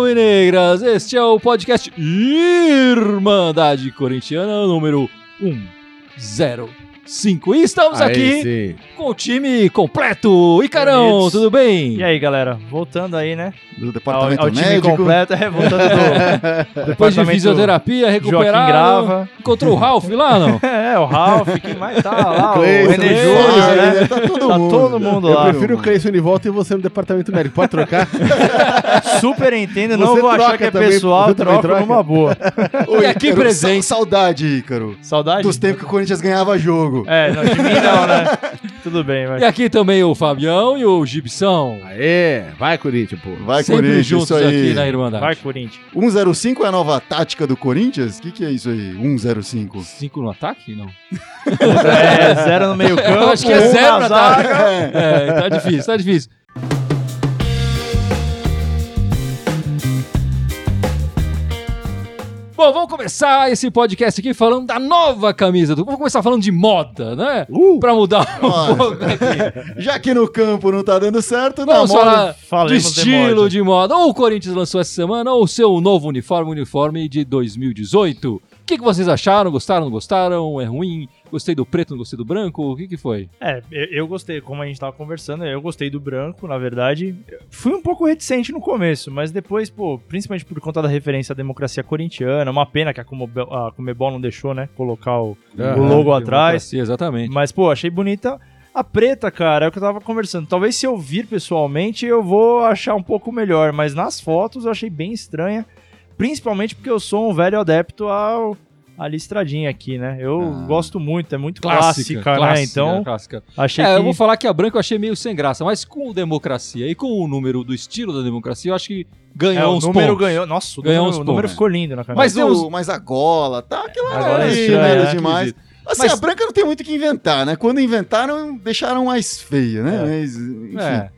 Alvinegras, este é o podcast Irmandade Corintiana número 105. E estamos Aí aqui sim. com o time completo. Icarão, tudo bem? E aí, galera, voltando aí, né? do Ao, departamento ao time médico. completo, é, voltando do Depois de fisioterapia, recuperado. Grava. Encontrou o Ralph lá, não? É, o Ralph, quem mais tá lá? O René Júnior, né? né? Tá todo Tá mundo. todo mundo Eu lá. prefiro o Cleison de volta e você no departamento médico. Pode trocar? Super entendo, não Você vou achar troca que é também, pessoal, troco troca? numa boa. Oi, E aqui Ícaro, presente. sa- Saudade, Ícaro. Saudade? Dos tempos que o Corinthians ganhava jogo. É, não, de mim não, né? Tudo bem, E mas... aqui também o Fabião e o Gibson. Aê, vai Corinthians, pô. Vai, Sempre Corinthians, juntos isso aí. aqui na Irmandade. Vai, Corinthians. 105 é a nova tática do Corinthians? O que, que é isso aí? 105. Cinco no ataque? Não. É, zero no meio campo, Eu acho que é um zero na na zaga. É, tá difícil, tá difícil. Bom, vamos começar esse podcast aqui falando da nova camisa do. Vamos começar falando de moda, né? Uh! Pra mudar um Nossa. pouco aqui. Já que no campo não tá dando certo, na Vamos moda- falar de estilo moda. de moda. Ou o Corinthians lançou essa semana, ou o seu novo uniforme, uniforme de 2018. O que, que vocês acharam? Gostaram, não gostaram? É ruim? Gostei do preto, não gostei do branco? O que, que foi? É, eu, eu gostei, como a gente tava conversando, eu gostei do branco, na verdade. Fui um pouco reticente no começo, mas depois, pô, principalmente por conta da referência à democracia corintiana, uma pena que a Comebol, a Comebol não deixou, né, colocar o, o logo atrás. Exatamente. Mas, pô, achei bonita. A preta, cara, é o que eu tava conversando. Talvez se eu vir pessoalmente, eu vou achar um pouco melhor, mas nas fotos eu achei bem estranha. Principalmente porque eu sou um velho adepto ao, à listradinha aqui, né? Eu Ah. gosto muito, é muito clássica, né? Então, clássica. achei É, que... eu vou falar que a branca eu achei meio sem graça, mas com democracia e com o número do estilo da democracia, eu acho que ganhou É, o uns número pontos. ganhou. Nossa, o Ganhou número, uns o número pontos. ficou lindo na camisa. Mas, Mas mas a gola, tá? Aquilo Agora é é estranho, né, é, demais. Assim, Mas- a branca não tem muito o que inventar, né? Quando inventaram, deixaram mais feia, né? É. Mas, enfim. É.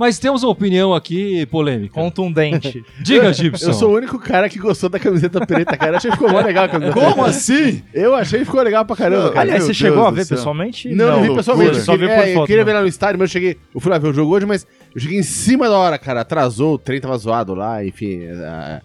Mas temos uma opinião aqui polêmica. Contundente. Diga, Gibson. Eu sou o único cara que gostou da camiseta preta, cara. Eu achei que ficou mó legal a camiseta Como preta. assim? Eu achei que ficou legal pra caramba, cara. Aliás, meu você chegou Deus a do ver céu. pessoalmente? Não, não, vi loucura. pessoalmente. Só Eu vi queria- por é, foto, Eu queria né? ver lá no estádio, mas eu cheguei. Eu fui lá ver o jogo hoje, mas eu cheguei em cima da hora, cara. Atrasou, o trem tava zoado lá, enfim. ah,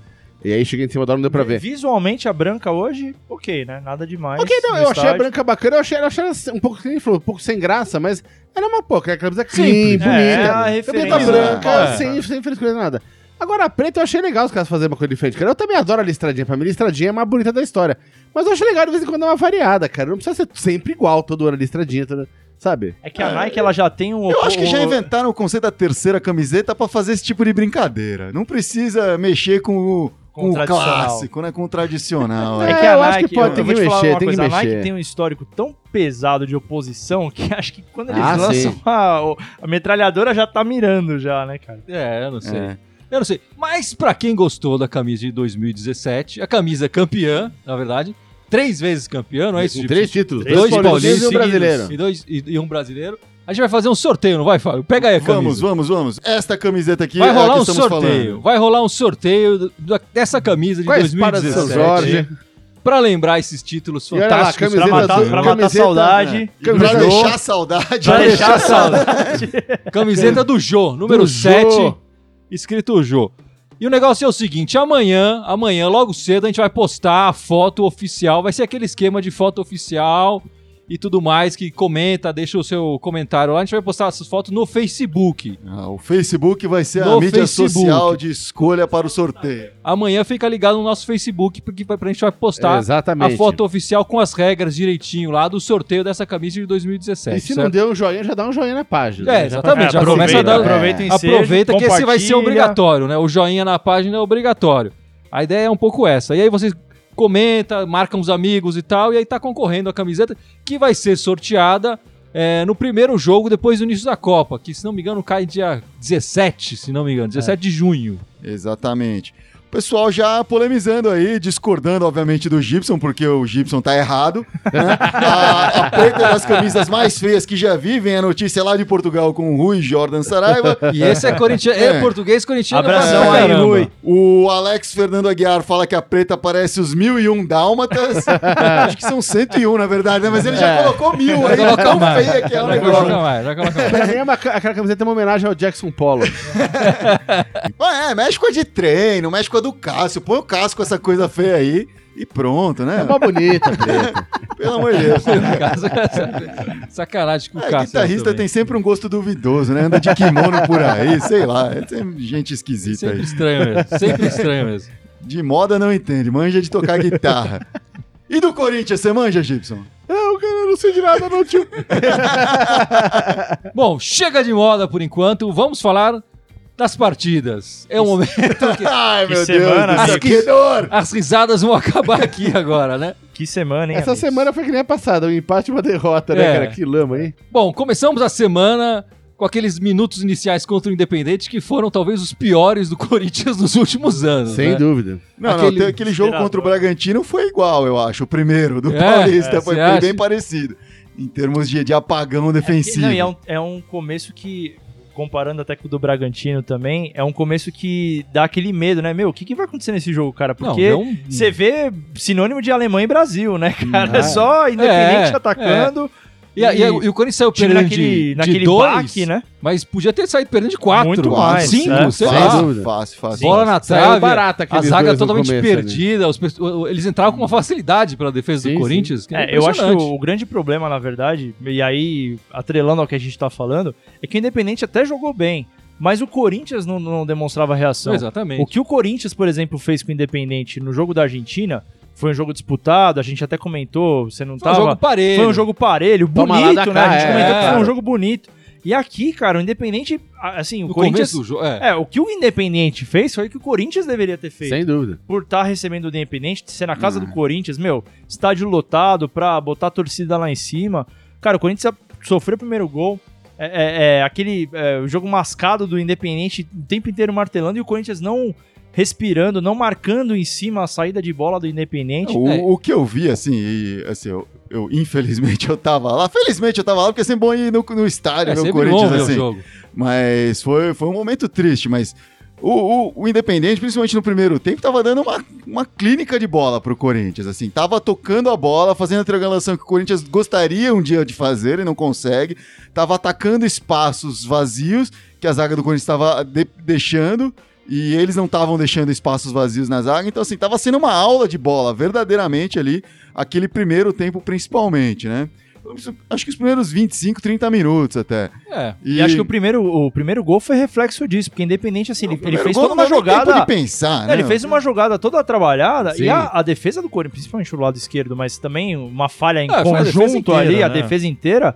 e aí cheguei em cima da hora, não deu pra ver. Visualmente, a branca hoje, ok, né? Nada demais. Ok, não, eu achei a branca bacana, eu achei, eu achei ela um pouco, falou, um pouco sem graça, mas era uma pouca, a camisa clean, Simples. bonita. É, a referência, branca, é. sem, sem frescura nada. Agora, a preta eu achei legal os caras fazerem uma coisa diferente, cara. Eu também adoro a listradinha, pra mim a listradinha é a mais bonita da história. Mas eu acho legal de vez em quando dar uma variada, cara. Não precisa ser sempre igual todo ano a listradinha, toda, sabe? É que a Nike, ela já tem um... Eu acho que já inventaram o conceito da terceira camiseta pra fazer esse tipo de brincadeira. Não precisa mexer com o, Com com o clássico, né? Com o tradicional. É? É que a acho Nike, que pode, eu, eu falar mexer, uma tem coisa, que a Nike mexer. tem um histórico tão pesado de oposição que acho que quando eles Ah, lançam a, a metralhadora já tá mirando já, né, cara? É, eu não sei. É. Eu não sei. Mas pra quem gostou da camisa de 2017, a camisa campeã, na verdade, três vezes campeã, não é isso, três títulos, Três dois paulistas e um brasileiro. E, dois, e, e um brasileiro. A gente vai fazer um sorteio, não vai, Fábio? Pega aí a camisa. Vamos, vamos, vamos. Esta camiseta aqui Vai é a rolar que um estamos sorteio. falando. Vai rolar um sorteio dessa camisa de São 2017. Jorge. Pra lembrar esses títulos lá, fantásticos. camiseta Pra matar, azul, pra matar camiseta, saudade. Pra Camiseta deixar saudade. Pra deixar saudade. Camiseta do Jô, número Do 7, Jô. escrito Jô. E o negócio é o seguinte, amanhã, amanhã, logo cedo, a gente vai postar a foto oficial, vai ser aquele esquema de foto oficial e tudo mais, que comenta, deixa o seu comentário lá, a gente vai postar essas fotos no Facebook. Ah, o Facebook vai ser No a mídia Facebook. social de escolha para o sorteio. Amanhã fica ligado no nosso Facebook, porque vai- a gente vai postar Exatamente. a foto oficial com as regras direitinho lá do sorteio dessa camisa de 2017. E se certo? não deu um joinha, já dá um joinha na página. É, exatamente. É, já começa a dar, aproveita ensejo, Aproveita que esse vai ser obrigatório, né? O joinha na página é obrigatório. A ideia é um pouco essa. E aí vocês comentam, marcam os amigos e tal, e aí tá concorrendo a camiseta que vai ser sorteada é, no primeiro jogo depois do início da Copa, que se não me engano cai dia 17, se não me engano, 17 de junho. Exatamente. Pessoal já polemizando aí, discordando, obviamente, do Gibson, porque o Gibson tá errado. né? a, a preta é das camisas mais feias que já vi, vem a notícia lá de Portugal com o Rui Jordan Saraiva. E esse é corintiano, é, É. português corintiano. Abração aí. Rui. O Alex Fernando Aguiar fala que a preta parece os 1001 dálmatas. Acho que são 101, na verdade, né? Mas ele já colocou mil aí, Coloca tão mais. feia que é o Já negócio. coloca mais, já coloca mais. Pra mim, é uma, aquela camiseta é uma homenagem ao Jackson Polo. Ah, É, mexe com a de treino, mexe com a do Cássio. Põe o Cássio com essa coisa feia aí e pronto, É né? uma bonita, preta. Pelo amor de Deus. Sacanagem com o É, Cássio. guitarrista também. tem sempre um gosto duvidoso, né? Anda de kimono por aí, sei lá. É sempre gente esquisita Sempre aí. estranho mesmo. Sempre estranho mesmo. De moda não entende, manja de tocar guitarra. E do Corinthians, você manja, Gibson? Cara, eu não sei de nada, não, tio. Bom, chega de moda por enquanto. Vamos falar das partidas. É o momento que Ai, Que meu semana, Deus do céu, amigo. que dor! as risadas vão acabar aqui agora, né? Que semana, hein? Essa amigos? semana foi que nem a passada, um empate e uma derrota, né, É. cara? Que lama, hein? Bom, começamos a semana com aqueles minutos iniciais contra o Independente que foram talvez os piores do Corinthians nos últimos anos. Sem né? dúvida. Não, Aquele não, aquele jogo contra o Bragantino foi igual, eu acho. O primeiro do É, Paulista é, foi bem, parecido. Em termos de, de apagão defensivo. Não, e é, um, é um começo que, comparando até com o do Bragantino também, é um começo que dá aquele medo, né? Meu, o que, que vai acontecer nesse jogo, cara? Porque você vê sinônimo de Alemanha e Brasil, né, cara? É só independente é, atacando. E, e- e o Corinthians saiu perdendo naquele, de, de naquele dois, baque, né? mas podia ter saído perdendo de quatro, Muito mais, cinco, é. sei lá. dúvida. Fácil, fácil. Bola na trave, barato a zaga totalmente perdida, os eles entravam com uma facilidade pela defesa Sim, do. Corinthians. que É, eu acho que impressionante. o grande problema, na verdade, e aí atrelando ao que a gente tá falando, é que o Independente até jogou bem, mas o Corinthians não, não demonstrava reação. Exatamente. O que o Corinthians, por exemplo, fez com o Independente no jogo da Argentina foi um jogo disputado, a gente até comentou, você não Foi um tava. jogo parelho. Foi um jogo parelho, bonito, né? A gente comentou é, que foi um jogo bonito. E aqui, cara, o Independente, assim, o no Corinthians. começo do jogo. É. É, o que o Independente fez foi o que o Corinthians deveria ter feito. Sem dúvida. Por estar recebendo o Independente, ser na casa do Corinthians, meu, estádio lotado pra botar a torcida lá em cima. Cara, o Corinthians sofreu o primeiro gol. É, é- é aquele é, jogo mascado do Independente o tempo inteiro martelando e o Corinthians não respirando, não marcando em cima a saída de bola do Independente. O, É. o que eu vi, assim, e, assim eu, eu, infelizmente eu tava lá. Felizmente eu tava lá, porque é sempre bom ir no, no estádio, É sempre Corinthians, bom assim. jogo. Mas foi, foi um momento triste, mas o, o, o Independente, principalmente no primeiro tempo, tava dando uma, uma clínica de bola pro Corinthians, assim, tava tocando a bola, fazendo a triangulação que o Corinthians gostaria um dia de fazer e não consegue, tava atacando espaços vazios que a zaga do Corinthians estava de- deixando e eles não estavam deixando espaços vazios na zaga, então assim, tava sendo uma aula de bola, verdadeiramente ali, aquele primeiro tempo principalmente, né? Acho que os primeiros 25, 30 minutos até. É. E acho que o primeiro, o primeiro gol foi reflexo disso, porque Independente, assim, ele, ele fez toda uma jogada. de pensar, É, né? ele fez uma jogada toda trabalhada Sim. e a, a defesa do Corinthians, principalmente o lado esquerdo, mas também uma falha em Ah, foi a conjunto inteira, ali, a né? defesa inteira.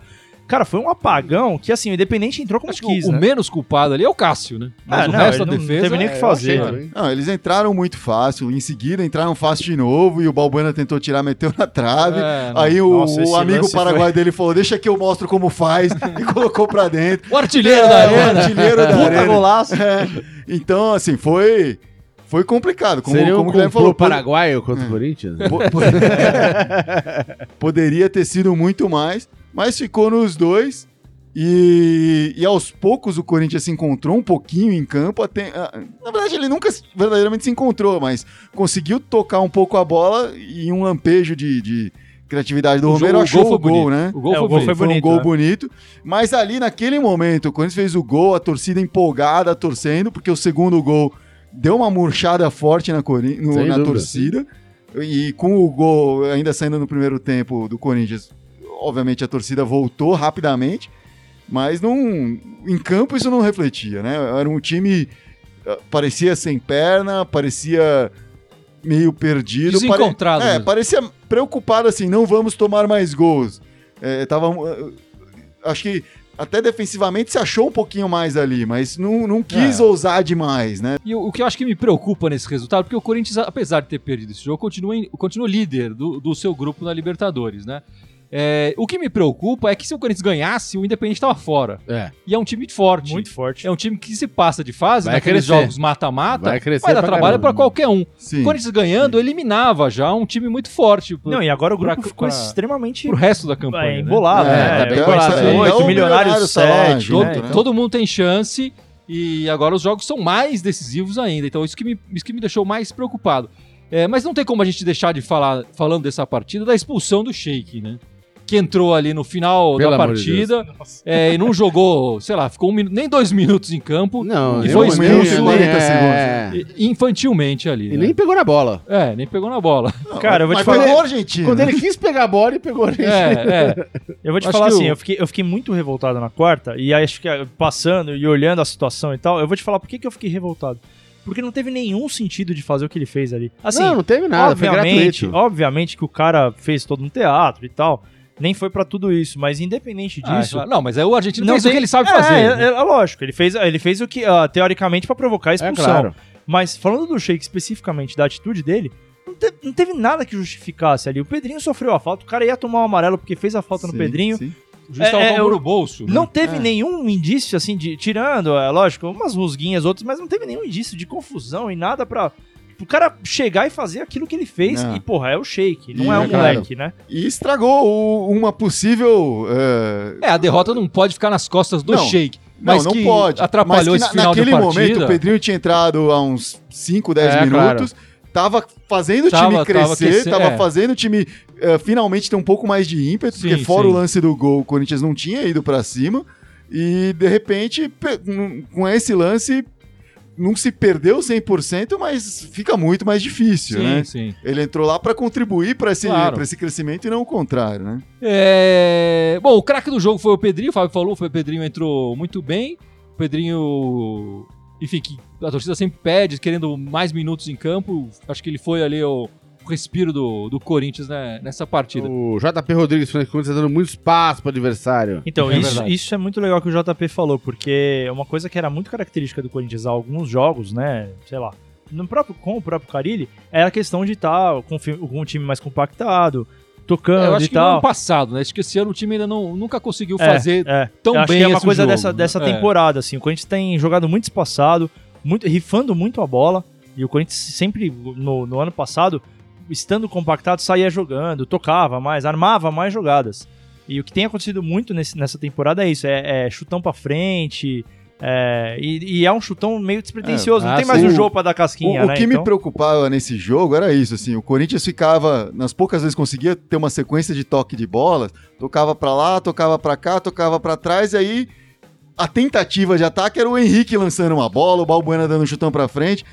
Cara, foi um apagão que, assim, o Independente entrou como Acho que quis, o, o né? menos culpado ali é o Cássio, né? Mas Ah, o não, resto da ele não defesa. teve nem o que É, fazer. eu achei, hein? Não, eles entraram muito fácil, em seguida entraram fácil de novo e o Balbuena tentou tirar, meteu na trave. É. Aí o, Nossa, o amigo lance paraguaio dele falou: Deixa que eu mostro como faz, e colocou pra dentro. O artilheiro É, da o arena. artilheiro da Puta arena. golaço. É. Então, assim, foi, foi complicado. Como, Seria um como o falou, paraguaio contra o Corinthians? po- po- poderia ter sido muito mais, mas ficou nos dois. E, e aos poucos o Corinthians se encontrou um pouquinho em campo. Até, ah, na verdade, ele nunca verdadeiramente se encontrou, mas conseguiu tocar um pouco a bola e um lampejo de, de criatividade do O Romero jogo- o achou gol o foi gol, né? O gol É, foi, o gol bonito. foi Foi um gol né? bonito. Mas ali, naquele momento, o Corinthians fez o gol, a torcida empolgada, torcendo, porque o segundo gol deu uma murchada forte na, no- na torcida. E com o gol ainda saindo no primeiro tempo do Corinthians, obviamente a torcida voltou rapidamente. Mas não, em campo isso não refletia, né? Era um time. ah, Parecia sem perna, parecia meio perdido. pare- Desencontrado É, mesmo. parecia preocupado assim, não vamos tomar mais gols. É, tava, uh, acho que até defensivamente se achou um pouquinho mais ali, mas não, não quis É. ousar demais, né? E o, o que eu acho que me preocupa nesse resultado, porque o Corinthians, apesar de ter perdido esse jogo, continua, em- continua líder do, do seu grupo na Libertadores, né? É, o que me preocupa é que se o Corinthians ganhasse, o Independente estava fora. É. E é um time forte. Muito forte. É um time que se passa de fase, Vai naqueles crescer. jogos mata-mata, Vai vai, crescer dar pra trabalho pra qualquer um. Sim. O Corinthians ganhando, eliminava já um time muito forte pro, Não, e agora o grupo pra- ficou pra- extremamente pro resto da campanha. é, né? embolado, É, né? tá embolado oito, Então, Milionários Milionários tá lá 7, junto, né? Todo, né? todo mundo tem chance e agora os jogos são mais decisivos ainda. Então isso que me, isso que me deixou mais preocupado. É, mas não tem como a gente deixar de falar, falando dessa partida, da expulsão do Sheik, né? Que entrou ali no final Pelo da amor de partida é, e não jogou, sei lá, ficou um nem dois minutos em campo. Não, E foi um expulso, minuto, nem- 40 é. Infantilmente ali. E né? nem pegou na bola. É, nem pegou na bola. Cara, eu vou te falar. pegou Argentina. Quando ele quis pegar a bola, ele pegou a gente. É, é. Eu vou te Acho falar assim, o- eu, fiquei, eu fiquei muito revoltado na quarta, e acho que ah, passando e olhando a situação e tal, eu vou te falar por que, que eu fiquei revoltado. Porque não teve nenhum sentido de fazer o que ele fez ali. Assim, não, não teve nada, foi obviamente, gratuito. obviamente que o cara fez todo um teatro e tal, nem foi pra tudo isso, mas independente Ah, disso. claro. não, mas aí o argentino não fez o tem- que ele sabe é, fazer. É, né? é, é lógico, ele fez, ele fez o que, ah, teoricamente, pra provocar a É expulsão. claro. Mas falando do Sheik especificamente, da atitude dele, não, te- não teve nada que justificasse ali. O Pedrinho sofreu a falta, o cara ia tomar o amarelo porque fez a falta no Sim, Pedrinho. sim. O é, a eu- mão no bolso. né? Não teve É. nenhum indício, assim, de. Tirando, é lógico, umas rusguinhas, outras, mas não teve nenhum indício de confusão e nada pra. O cara chegar e fazer aquilo que ele fez. Não. E, porra, é o shake, não E, é o é moleque, né? E estragou o- uma possível. eh, É, a derrota não pode ficar nas costas do Não. Sheik. Não, Mas não que pode. atrapalhou Mas esse que na- final naquele partida. momento, o Pedrinho tinha entrado há uns 5, 10 É, minutos. Tava fazendo o time Tava- tava crescer, aquece- tava é. fazendo o time eh, finalmente ter um pouco mais de ímpeto, Sim, porque fora sim. o lance do gol, o Corinthians não tinha ido pra cima. E de repente, pe- com- com esse lance, não se perdeu 100%, mas fica muito mais difícil, Sim, né? sim. Ele entrou lá pra contribuir pra esse, Claro. esse crescimento e não o contrário, né? É, Bom, o craque do jogo foi o Pedrinho, o Fábio falou, foi o Pedrinho entrou muito bem. O Pedrinho, enfim, que a torcida sempre pede, querendo mais minutos em campo. Acho que ele foi ali o respiro do, do Corinthians né, nessa partida. O JP Rodrigues falando que o Corinthians tá dando muito espaço pro adversário. Então, É isso, isso é muito legal que o JP falou, porque é uma coisa que era muito característica do Corinthians há alguns jogos, né? Sei lá. No próprio, com o próprio Carilli, era a questão de estar com, o fi- com um time mais compactado, tocando É, eu acho e que no tal. ano passado, né? Acho que esse ano o time ainda não, nunca conseguiu É, fazer é. tão Eu acho bem que é uma coisa jogo, dessa, né? dessa É. temporada, assim. O Corinthians tem jogado muito espaçado, muito, rifando muito a bola. E o Corinthians sempre, no, no ano passado, estando compactado, saía jogando, tocava mais, armava mais jogadas. E o que tem acontecido muito nesse- nessa temporada é isso: é, é chutão pra frente. é, e, e é um chutão meio despretensioso. É, não tem ah, mais o jogo pra dar casquinha, O, o né? que me Então- preocupava nesse jogo era isso, assim, o Corinthians ficava, nas poucas vezes conseguia ter uma sequência de toque de bola, tocava pra lá, tocava pra cá, tocava pra trás, e aí a tentativa de ataque era o Henrique lançando uma bola, o Balbuena dando um chutão pra frente.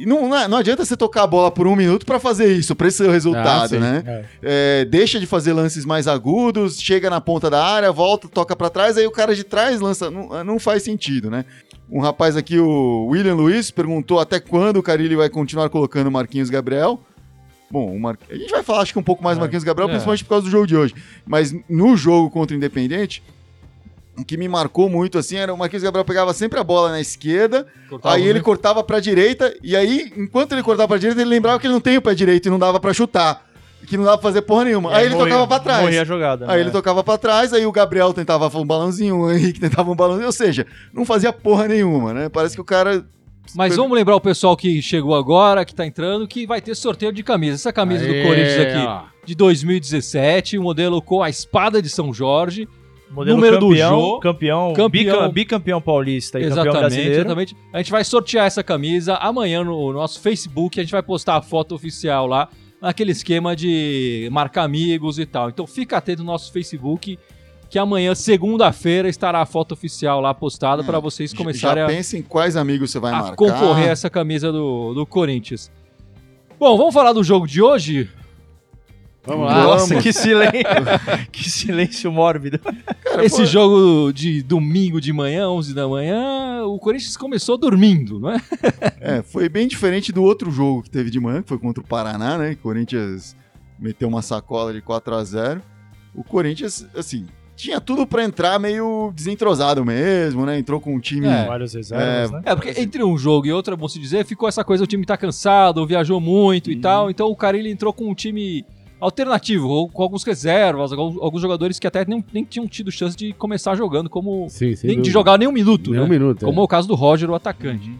Não, não, não adianta você tocar a bola por um minuto pra fazer isso, pra esse ser o resultado, Ah, né? É, deixa de fazer lances mais agudos, chega na ponta da área, volta, toca pra trás, aí o cara de trás lança. Não, não faz sentido, né? Um rapaz aqui, o William Luiz, perguntou até quando o Carilli vai continuar colocando o Marquinhos Gabriel. Bom, o Mar... a gente vai falar acho que um pouco mais do Marquinhos Gabriel, É. principalmente por causa do jogo de hoje. Mas no jogo contra o Independente, que me marcou muito assim era o Marquinhos Gabriel pegava sempre a bola na esquerda, Cortava aí ele cortava pra direita, e aí, enquanto ele cortava pra direita, ele lembrava que ele não tem o pé direito e não dava pra chutar. Que não dava pra fazer porra nenhuma. aí ele morria- tocava pra trás. Morria a jogada. Aí né? ele tocava pra trás, aí o Gabriel tentava um balãozinho, o Henrique tentava um balãozinho, ou seja, não fazia porra nenhuma, né? Parece que o cara. Mas vamos lembrar o pessoal que chegou agora, que tá entrando, que vai ter sorteio de camisa. Essa camisa do Aê, Corinthians aqui, ó. de 2017, o modelo com a espada de São Jorge. Modelo número do campeão, Jô. campeão, Campeão. bica- bicampeão paulista e campeão Exatamente, brasileiro. exatamente. A gente vai sortear essa camisa amanhã no nosso Facebook. A gente vai postar a foto oficial lá, naquele esquema de marcar amigos e tal. Então fica atento no nosso Facebook, que amanhã, segunda-feira, estará a foto oficial lá postada para vocês começarem já a, pensa em quais amigos você vai a marcar. concorrer a essa camisa do, do Corinthians. Bom, vamos falar do jogo de hoje? Vamos lá. Nossa, que silêncio, que silêncio mórbido. Esse jogo de domingo de manhã, 11 da manhã, o Corinthians começou dormindo, não é? É, foi bem diferente do outro jogo que teve de manhã, que foi contra o Paraná, né? Que o Corinthians meteu uma sacola de 4 a 0 O Corinthians, assim, tinha tudo pra entrar meio desentrosado mesmo, né? Entrou com um time. É. Vários reservas, né? É, porque entre um jogo e outro, é bom se dizer, ficou essa coisa, o time tá cansado, viajou muito e tal, então o Carilli entrou com um time alternativo, ou com alguns reservas, alguns, jogadores que até nem, nem tinham tido chance de começar jogando como. Sim, nem de jogar nem um minuto, Nem um né? minuto. Como é é. o caso do Roger, o atacante.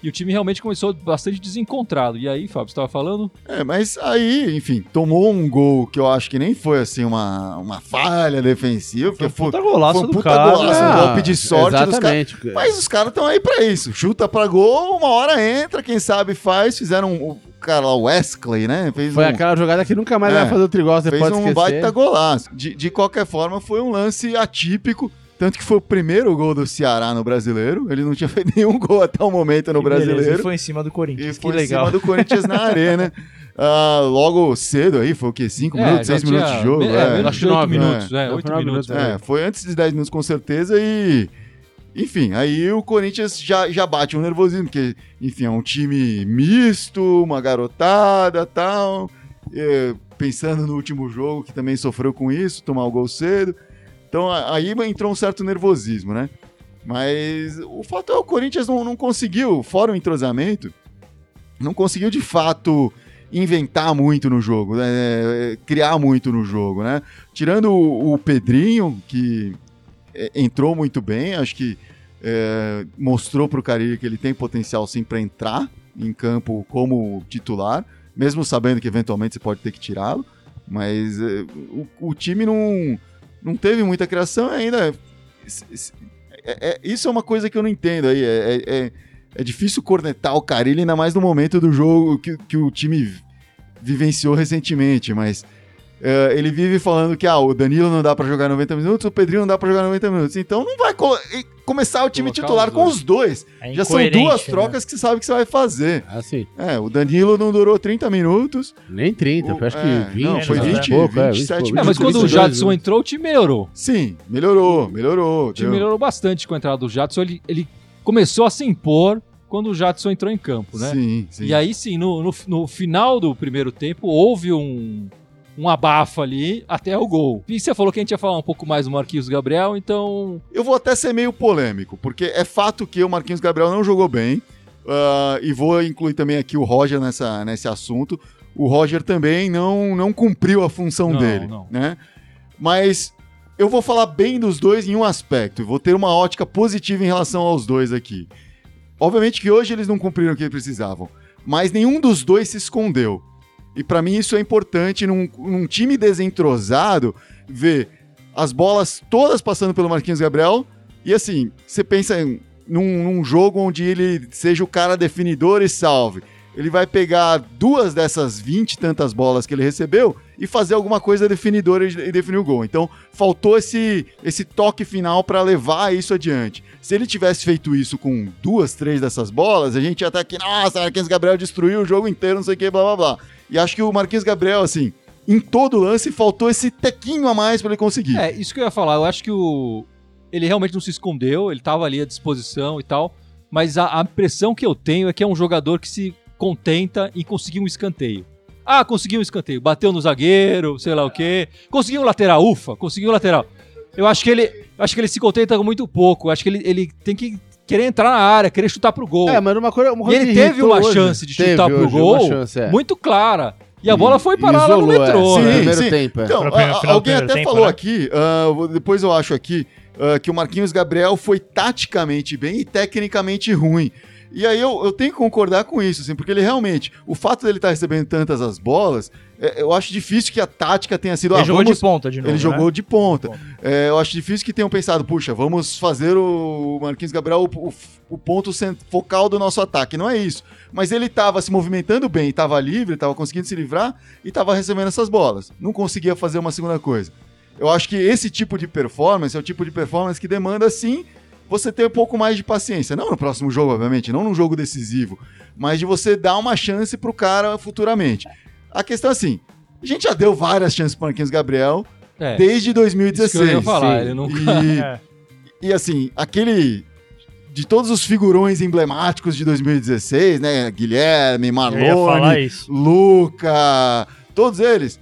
E o time realmente começou bastante desencontrado. E aí, Fábio, você tava falando? É, mas aí, enfim, tomou um gol que eu acho que nem foi assim uma, uma falha defensiva, Foi um foi, puta golaço foi um do puta cara. golaço, um golpe de sorte dos caras. Exatamente. Mas os caras estão aí pra isso. Chuta pra gol, uma hora entra, quem sabe faz. Fizeram um- cara lá, o Wesley, né? Fez Foi um, aquela jogada que nunca mais É, vai fazer o trigol, você fez pode um esquecer. baita golaço. De, de qualquer forma, foi um lance atípico. Tanto que foi o primeiro gol do Ceará no brasileiro. Ele não tinha feito nenhum gol até o momento no Que beleza, brasileiro. E foi em cima do E Corinthians. Que foi em legal. cima do Corinthians na arena. Ah, logo cedo aí, foi o quê? 5 É, minutos, já 6 minutos de jogo? me- é. É, acho 8 nove, minutos. É, Não, 8 foi nove minutos. minutos, É, foi antes de 10 minutos com certeza e. Enfim, aí o Corinthians já, já bate um nervosismo, porque, enfim, é um time misto, uma garotada tal. é, pensando no último jogo, que também sofreu com isso, tomar o gol cedo. Então aí entrou um certo nervosismo, né? Mas o fato é o Corinthians não, não conseguiu, fora o entrosamento, não conseguiu de fato inventar muito no jogo, né? É, criar muito no jogo, né? Tirando o, o Pedrinho, que é, entrou muito bem, acho que é, mostrou para o Carille que ele tem potencial sim para entrar em campo como titular, mesmo sabendo que eventualmente você pode ter que tirá-lo, mas é, o, o time não, não teve muita criação ainda. é- é- isso é uma coisa que eu não entendo aí. É, é- é- é difícil cornetar o Carille, ainda mais no momento do jogo que, que o time vivenciou recentemente, mas é, ele vive falando que ah, o Danilo não dá pra jogar 90 minutos, o Pedrinho não dá pra jogar 90 minutos. Então não vai começar o time Colocar titular os com os dois. É Já são duas né? trocas que você sabe que você vai fazer. Assim, É, o Danilo não durou 30 minutos. nem 30, O- eu acho é, que 20. não, foi né? 20, pouco, é, 27 pouco. É, mas quando o 22, Jadson né? entrou, o time melhorou. Sim, melhorou, melhorou. O time entendeu? melhorou bastante com a entrada do Jadson. Ele, ele começou a se impor quando o Jadson entrou em campo, né? Sim, sim. E aí sim, no, no, no final do primeiro tempo, houve um, um abafa ali até o gol. E você falou que a gente ia falar um pouco mais do Marquinhos Gabriel, então. Eu vou até ser meio polêmico, porque é fato que o Marquinhos Gabriel não jogou bem. ah, e vou incluir também aqui o Roger nessa, nesse assunto. O Roger também não, não cumpriu a função Não, dele, não. né? Mas eu vou falar bem dos dois em um aspecto. Vou ter uma ótica positiva em relação aos dois aqui. Obviamente que hoje eles não cumpriram o que precisavam, mas nenhum dos dois se escondeu. E pra mim isso é importante num, num time desentrosado ver as bolas todas passando pelo Marquinhos Gabriel. E assim, você pensa em- num, num jogo onde ele seja o cara definidor e salve. Ele vai pegar duas dessas 20 e tantas bolas que ele recebeu e fazer alguma coisa definidora e definir o gol. Então, faltou esse, esse toque final para levar isso adiante. Se ele tivesse feito isso com duas, três dessas bolas, a gente ia estar aqui, nossa, Marquinhos Gabriel destruiu o jogo inteiro, não sei o que, blá blá blá. E acho que o Marquinhos Gabriel, assim, em todo lance, faltou esse tequinho a mais para ele conseguir. É, isso que eu ia falar. Eu acho que o. Ele realmente não se escondeu, ele tava ali à disposição e tal. Mas a, a impressão que eu tenho é que é um jogador que se contenta em conseguir um escanteio. Ah, conseguiu um escanteio, bateu no zagueiro, sei lá o quê. Conseguiu um lateral, ufa, conseguiu um lateral. Eu acho que ele, acho que ele se contenta com muito pouco. Acho que ele, ele tem que querer entrar na área, querer chutar pro gol. É, mas uma coisa, uma e coisa ele que teve uma hoje. chance de Teve chutar pro gol chance, é. muito clara. E a bola foi E parar lá no isolou, é. metrô, Sim, né? primeiro sim. tempo, é. Então, a- alguém até tempo, falou né? aqui, vou- depois eu acho aqui, ah, que o Marquinhos Gabriel foi taticamente bem e tecnicamente ruim. E aí eu, eu tenho que concordar com isso, assim, porque ele realmente, o fato dele estar recebendo tantas as bolas, é, eu acho difícil que a tática tenha sido. Ele ah, jogou vamos- de ponta de novo. Ele né? jogou de ponta. É, eu acho difícil que tenham pensado, puxa, vamos fazer o Marquinhos Gabriel o, o- o ponto focal do nosso ataque. Não é isso. Mas ele estava se movimentando bem, estava livre, estava conseguindo se livrar e estava recebendo essas bolas. Não conseguia fazer uma segunda coisa. Eu acho que esse tipo de performance é o tipo de performance que demanda, sim, você ter um pouco mais de paciência. Não no próximo jogo, obviamente, não num jogo decisivo, mas de você dar uma chance pro cara futuramente. A questão é assim, a gente já deu várias chances pro Marquinhos Gabriel É, desde isso que eu 2016. ia falar. Ele nunca... E, É. e assim, aquele. De todos os figurões emblemáticos de 2016, né? Guilherme, isso. Luca, todos eles.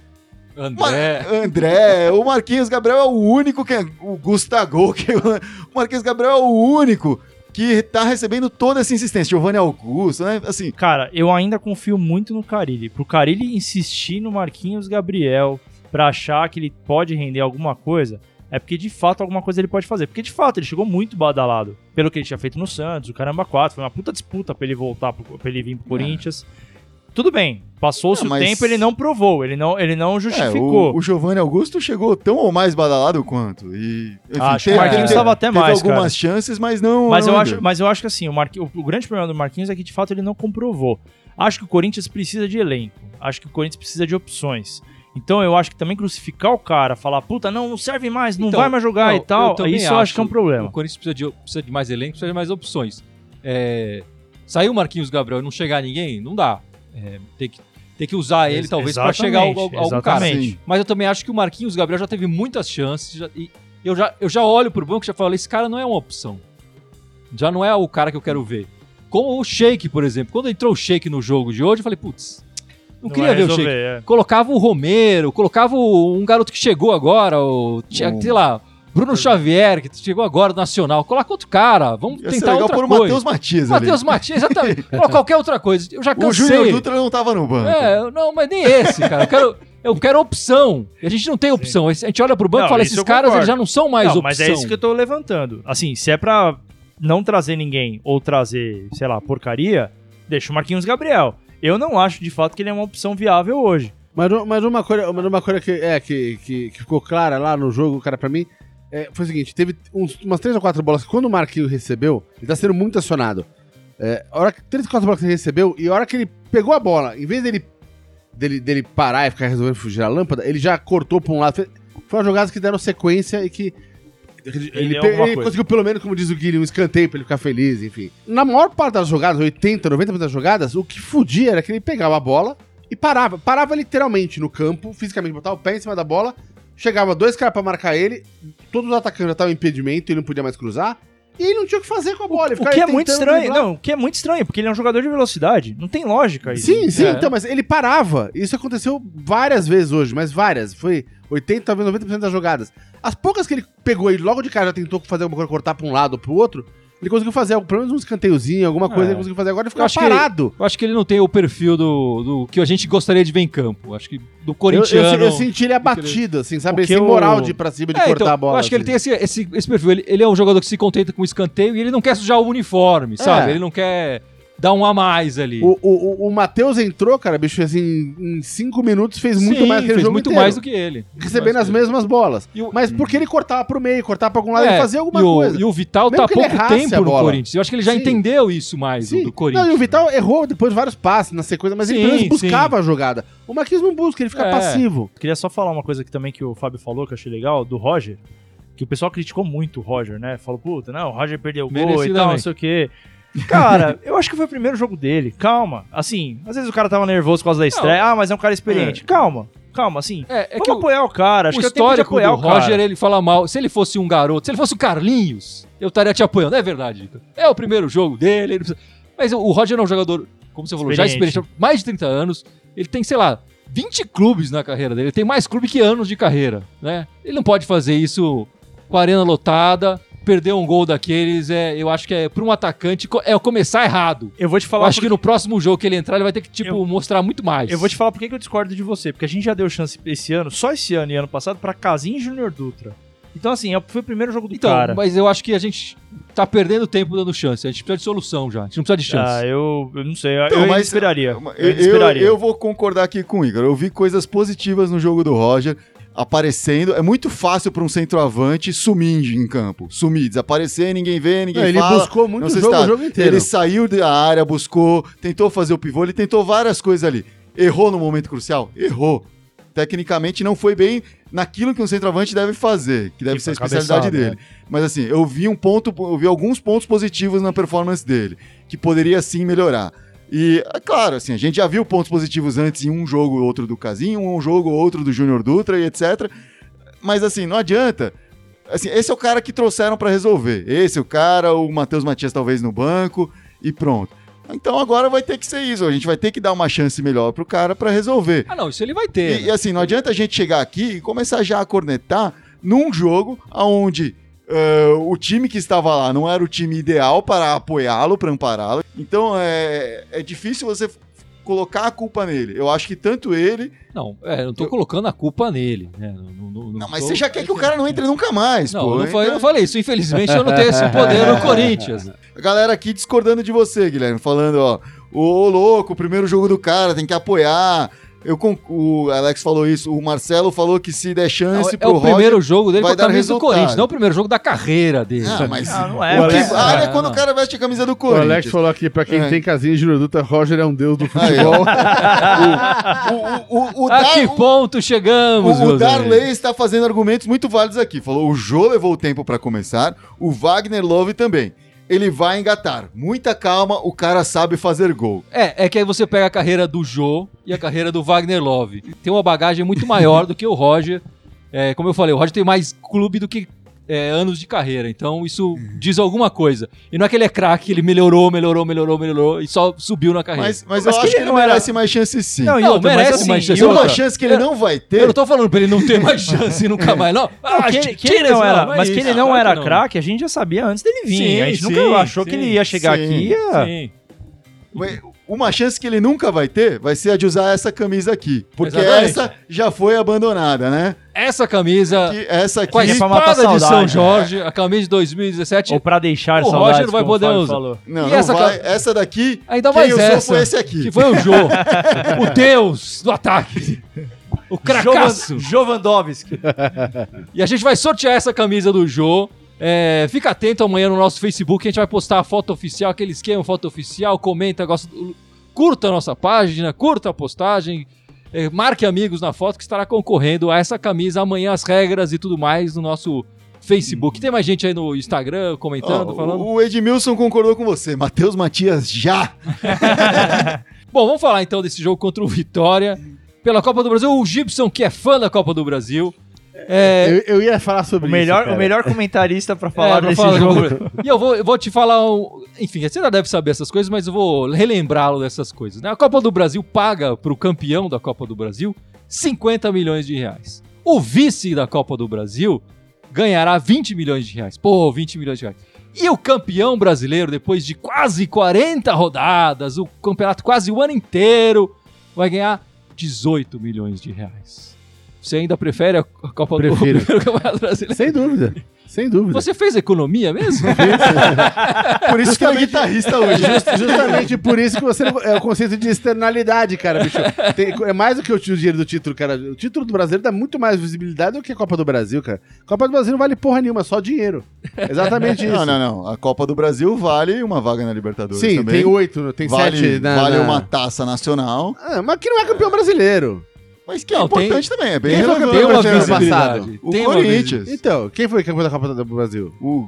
Mar- André. André, o Marquinhos Gabriel é o único que. O Gustavo, que o Marquinhos Gabriel é o único que tá recebendo toda essa insistência. Giovanni Augusto, né? Assim, Cara, eu ainda confio muito no Carilli. Pro Carilli insistir no Marquinhos Gabriel pra achar que ele pode render alguma coisa, é porque de fato alguma coisa ele pode fazer. Porque de fato ele chegou muito badalado pelo que ele tinha feito no Santos, o Caramba 4, foi uma puta disputa pra ele voltar, pro, pra ele vir pro Corinthians. Tudo bem, passou-se É, o mas- tempo, ele não provou, ele não, ele não é, justificou. o, o Giovanni Augusto chegou tão ou mais badalado quanto. E, enfim, Acho que o Marquinhos teve- estava até teve mais, algumas cara. chances, mas não. Mas não eu, acho, mas eu acho que assim, o, Marqui- o, grande problema do Marquinhos é que de fato ele não comprovou. Acho que o Corinthians precisa de elenco. Acho que o Corinthians precisa de opções. Então eu acho que também crucificar o cara, falar, puta, não, não serve mais, não Então, vai mais jogar não, e tal, eu isso eu acho que é um problema. O Corinthians precisa de, precisa de mais elenco, precisa de mais opções. É, saiu o Marquinhos Gabriel e não chegar ninguém, não dá. É, tem, que, tem que usar ele, Ex- talvez, pra chegar ao- ao- algum cara. Sim. Mas eu também acho que o Marquinhos Gabriel já teve muitas chances. já- e eu, já, eu já olho pro banco e já falo: esse cara não é uma opção. Já não é o cara que eu quero ver. Como o Sheik, por exemplo. Quando entrou o Sheik no jogo de hoje, eu falei: putz, não, queria vai ver o resolver, Sheik. é. Colocava o Romero, colocava o- um garoto que chegou agora, o, tinha- Um- sei lá, Bruno Xavier, que chegou agora do Nacional. Coloca outro cara, vamos Ia tentar legal outra pôr o coisa. Matheus Matias. Matheus Matias, exatamente. Coloca qualquer outra coisa. Eu já O Júnior cansei. Dutra não tava no banco. É, não, mas nem esse, cara. Eu quero, eu quero opção. E a gente não tem opção. A gente olha pro banco e fala: esses caras eles já não são mais não, opção. mas é isso que eu tô levantando. Assim, se é pra não trazer ninguém ou trazer, sei lá, porcaria, deixa o Marquinhos Gabriel. Eu não acho de fato que ele é uma opção viável hoje. Mas, mas uma coisa, mas uma coisa que, é, que, que, que ficou clara lá no jogo, cara, pra mim, é, foi o seguinte: teve uns- umas três ou quatro bolas que quando o Marquinhos recebeu, ele tá sendo muito acionado. É, a hora que, três ou quatro bolas que ele recebeu, e a hora que ele pegou a bola, em vez dele, dele, dele parar e ficar resolvendo fugir a lâmpada, ele já cortou pra um lado. Foi- Foram jogadas que deram sequência e que. Ele, ele coisa. conseguiu, pelo menos, como diz o Guilherme, um escanteio pra ele ficar feliz, enfim. Na maior parte das jogadas, 80, 90% das jogadas, o que fudia era que ele pegava a bola e parava. Parava literalmente no campo, fisicamente, botava o pé em cima da bola, chegava dois caras pra marcar ele, todos os atacantes já estavam em impedimento, ele não podia mais cruzar, e ele não tinha o que fazer com a bola. ele O ficava que é muito estranho. driblar. Não, o que é muito estranho, porque ele é um jogador de velocidade. Não tem lógica isso. Sim, sim, É. então, mas ele parava. Isso aconteceu várias vezes hoje, mas várias. Foi 80, talvez 90% das jogadas. As poucas que ele pegou e logo de cara já tentou fazer alguma coisa, cortar pra um lado ou pro outro, ele conseguiu fazer pelo menos um escanteiozinho, alguma coisa É. ele conseguiu fazer. Agora Eu ficava acho que parado. Eu acho que ele não tem o perfil do, do que a gente gostaria de ver em campo. Acho que do Eu, eu, corintiano. eu senti ele abatido, assim, sabe? Sem moral de ir pra cima, de É, cortar então, a bola. Eu acho que ele assim. tem esse, esse, esse perfil. Ele, ele é um jogador que se contenta com o escanteio e ele não quer sujar o uniforme, sabe? É. Ele não quer dar um a mais ali. O, o, o- Matheus entrou, cara, bicho, assim, em cinco minutos fez muito Sim, mais que ele fez jogo muito inteiro, mais do que ele. Recebendo as do mesmas bolas. O- Mas porque ele cortava pro meio, cortava pra algum lado, ele. ele É, fazia alguma e o, coisa. E o Vital Mesmo tá ele pouco tempo no. Corinthians. Eu acho que ele já Sim. entendeu isso mais do, Sim. do Corinthians. Não, e o Vital errou depois vários passes na sequência, mas ele pelo menos sim. buscava a jogada. O Marquinhos não busca, ele fica É. passivo. Queria só falar uma coisa aqui também que o Fábio falou, que eu achei legal, do Roger. Que o pessoal criticou muito o Roger, né? Falou, puta, não, o Roger perdeu o gol e tal, não sei o quê. Cara, eu acho que foi o primeiro jogo dele. Calma. Assim, às vezes o cara tava nervoso por causa da estreia. Ah, mas é um cara experiente. Calma, calma, assim. É, é que apoiar o cara. Acho o que é histórico apoiar do o cara. Roger, ele fala mal. Se ele fosse um garoto, se ele fosse o Carlinhos, eu estaria te apoiando. É verdade. É o primeiro jogo dele. ele precisa- Mas o Roger é um jogador, como você falou, já Experiente. experiente, há mais de 30 anos. Ele tem, sei lá, 20 clubes na carreira dele. Ele tem mais clube que anos de carreira, né? Ele não pode fazer isso com a arena lotada, perder um gol daqueles. É, eu acho que é para um atacante é começar errado. Eu vou te Eu falar acho que no próximo jogo que ele entrar, ele vai ter que tipo Eu- mostrar muito mais. Eu vou te falar por que eu discordo de você. Porque a gente já deu chance esse ano, só esse ano e ano passado, pra Casim e Júnior Dutra. Então, assim, é- foi o primeiro jogo do Então, cara. mas eu acho que a gente tá perdendo tempo dando chance. A gente precisa de solução já. A gente não precisa de chance. Ah, eu, eu não sei. Então, eu mas- esperaria. Eu, Eu, eu, esperaria. eu vou concordar aqui com o Igor. Eu vi coisas positivas no jogo do Roger aparecendo. É muito fácil para um centroavante sumir em campo. Sumir, desaparecer, ninguém vê, ninguém Não, ele fala. buscou muito não jogo, está. o jogo inteiro. Ele saiu da área, buscou, tentou fazer o pivô, ele tentou várias coisas ali. Errou no momento crucial? Errou. Tecnicamente não foi bem naquilo que um centroavante deve fazer, que deve Que ser a especialidade cabeçada, dele. Mas assim, eu vi um ponto, eu vi alguns pontos positivos na performance dele, que poderia sim melhorar. E, é claro, assim, a gente já viu pontos positivos antes em um jogo ou outro do Casinho, um jogo ou outro do Júnior Dutra e etc. Mas assim, não adianta. Assim, esse é o cara que trouxeram pra resolver. Esse é o cara, o Matheus Matias talvez no banco e pronto. Então agora vai ter que ser isso. A gente vai ter que dar uma chance melhor pro cara pra resolver. Ah, não, isso ele vai ter. E, né? e, assim, não adianta a gente chegar aqui e começar já a cornetar num jogo onde eh, o time que estava lá não era o time ideal para apoiá-lo, para ampará-lo. Então é, é difícil você colocar a culpa nele. Eu acho que tanto ele. Não, é, eu não tô colocando a culpa nele. Né? Não, não- Não, mas tô- você já quer que o cara não entre nunca mais, Não, pô. eu não, falei, eu Então- não falei isso. Infelizmente eu não tenho esse poder no Corinthians. A galera aqui discordando de você, Guilherme, falando, ó, ô louco, o primeiro jogo do cara, tem que apoiar. Eu o Alex falou isso, o Marcelo falou que se der chance É pro o primeiro Roger, jogo dele com vai a dar camisa do resultado. Corinthians, não é o primeiro jogo da carreira dele. Ah, mas Não, não é, o que Alex- vale é Ah, quando não. o cara veste a camisa do O Corinthians. Alex falou aqui, pra quem É. tem casinha de Juruduta, Roger é um deus do futebol. o, o, o, o, a Dar- que ponto chegamos, o, o Darley amigos? está fazendo argumentos muito válidos aqui. Falou: o Jô levou o tempo pra começar, o Wagner Love também. Ele vai engatar. Muita calma, o cara sabe fazer gol. É, é que aí você pega a carreira do Jô e a carreira do Wagner Love. Tem uma bagagem muito maior do que o Roger. É, como eu falei, o Roger tem mais clube do que é, anos de carreira. Então isso diz alguma coisa. E não é que ele é craque, ele melhorou, melhorou, melhorou, melhorou e só subiu na carreira. Mas, mas, Mas eu acho que ele ele não era- merece mais chances sim. Não, Não, outra, merece assim, mais chance. e uma outra, chance que ele não vai ter. Eu não tô falando pra ele não ter mais chance nunca mais, não. Não, Ah, que ele, que tira ele não era, não é mas que ele não era que craque, a gente já sabia antes dele vir. Sim, a gente sim, nunca achou sim, que ele ia chegar sim, aqui e ia... Sim. Uma chance que ele nunca vai ter vai ser a de usar essa camisa aqui. Porque Exatamente. essa já foi abandonada, né? Essa camisa Que essa com a aqui. é espada de São saudade, Jorge, a camisa de 2017, Ou pra deixar O saudades, Roger não vai poder usar. falou. Não, E não essa vai. Essa daqui. ainda quem mais usou essa, foi esse aqui. que foi o Jô, o deus do ataque, o cracaço. Jovandovski. E a gente vai sortear essa camisa do Jô. É, fica atento amanhã no nosso Facebook, a gente vai postar a foto oficial, aquele esquema, foto oficial, comenta, gosta, curta a nossa página, curta a postagem, é, marque amigos na foto que estará concorrendo a essa camisa amanhã, as regras e tudo mais no nosso Facebook. Tem mais gente aí no Instagram comentando, Ó, falando. O Edmilson concordou com você. Matheus Matias já. Bom, vamos falar então desse jogo contra o Vitória. Pela Copa do Brasil, o Gibson, que é fã da Copa do Brasil. É, Eu, eu ia falar sobre O melhor, isso. cara. o melhor comentarista pra é, falar pra desse falar jogo. E eu vou, eu vou te falar. um- enfim, você já deve saber essas coisas, mas eu vou relembrá-lo dessas coisas. né? A Copa do Brasil paga para o campeão da Copa do Brasil 50 milhões de reais. O vice da Copa do Brasil ganhará 20 milhões de reais. Pô, 20 milhões de reais. E o campeão brasileiro, depois de quase 40 rodadas, o campeonato quase o ano inteiro, vai ganhar 18 milhões de reais. Você ainda prefere a Copa Prefiro. do primeiro campeonato brasileiro? Sem dúvida. Sem dúvida. Você fez economia mesmo? Por isso que é guitarrista hoje. Just- justamente por isso que você não- é o conceito de externalidade, cara, bicho. Tem- é mais do que o dinheiro do título, cara. O título do brasileiro dá muito mais visibilidade do que a Copa do Brasil, cara. Copa do Brasil não vale porra nenhuma, só dinheiro. Exatamente isso. Não, não, não. A Copa do Brasil vale uma vaga na Libertadores Sim, também. tem oito, tem vale, sete na. vale na- uma taça nacional. Ah, mas que não é campeão brasileiro. Mas que é Não, tem- importante também. É bem Quem foi relevante. Tem brasileiro ano visibilidade. passado? O Tem Corinthians. Então, quem foi campeão da Copa do Brasil? O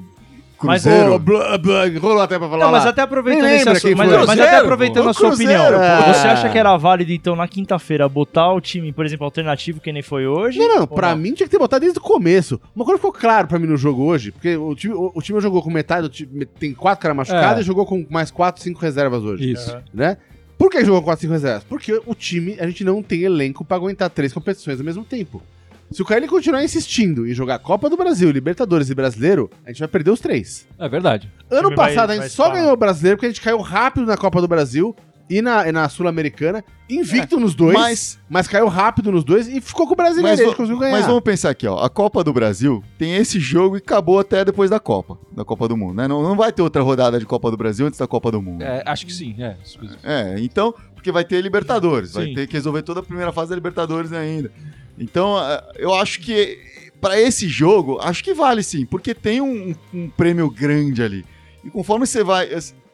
Mas Cruzeiro. Ô, blá, blá, rolou até pra falar Não, mas até aproveitando esse quem mas, mas até aproveitando pô. a sua Cruzeiro, opinião, pô. você acha que era válido, então, na quinta-feira, botar o time, por exemplo, alternativo, que nem foi hoje? Não, não, pra mim tinha que ter botado desde o começo. Uma coisa ficou claro pra mim no jogo hoje, porque o time, o, o time jogou com metade, do time, tem quatro caras machucados É. e jogou com mais quatro, cinco reservas hoje. Isso. Né? Por que jogou com quatro, cinco reservas? Porque o time, a gente não tem elenco pra aguentar três competições ao mesmo tempo. Se o Caio continuar insistindo em jogar Copa do Brasil, Libertadores e Brasileiro, a gente vai perder os três. É verdade. Ano time vai- passado a gente só estar- ganhou o Brasileiro porque a gente caiu rápido na Copa do Brasil e na, na Sul-Americana, invicto nos dois, mas, Mas, caiu rápido nos dois e ficou com o Brasileiro, mas, conseguiu ganhar. mas vamos pensar aqui, ó. A Copa do Brasil tem esse jogo e acabou até depois da Copa, da Copa do Mundo, né? Não, não vai ter outra rodada de Copa do Brasil antes da Copa do Mundo. É, acho que sim. É. É, então, porque vai ter Libertadores, vai Sim. ter que resolver toda a primeira fase da Libertadores ainda. Então, eu acho que pra esse jogo, acho que vale sim, porque tem um, um prêmio grande ali. E conforme você vai.